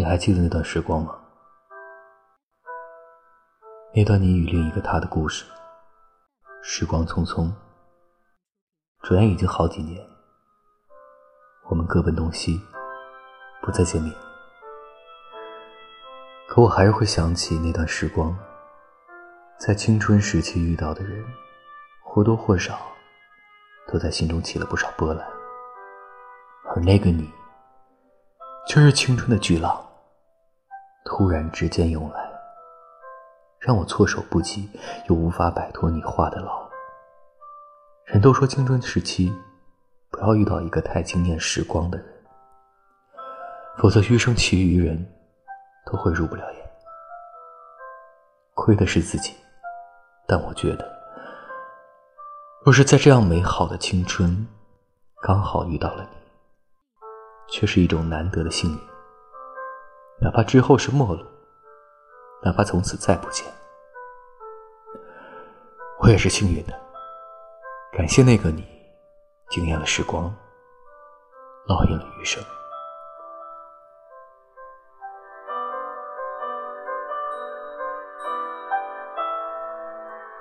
你还记得那段时光吗？那段你与另一个他的故事。时光匆匆，转眼已经好几年，我们各奔东西，不再见面。可我还是会想起那段时光，在青春时期遇到的人，或多或少都在心中起了不少波澜。而那个你，却是青春的巨浪，突然之间涌来。让我措手不及，又无法摆脱你画的牢。人都说青春时期不要遇到一个太惊艳时光的人，否则余生其余人都会入不了眼。亏的是自己，但我觉得，若是在这样美好的青春刚好遇到了你，却是一种难得的幸运。哪怕之后是陌路。哪怕从此再不见，我也是幸运的。感谢那个你，惊艳了时光，烙印了余生。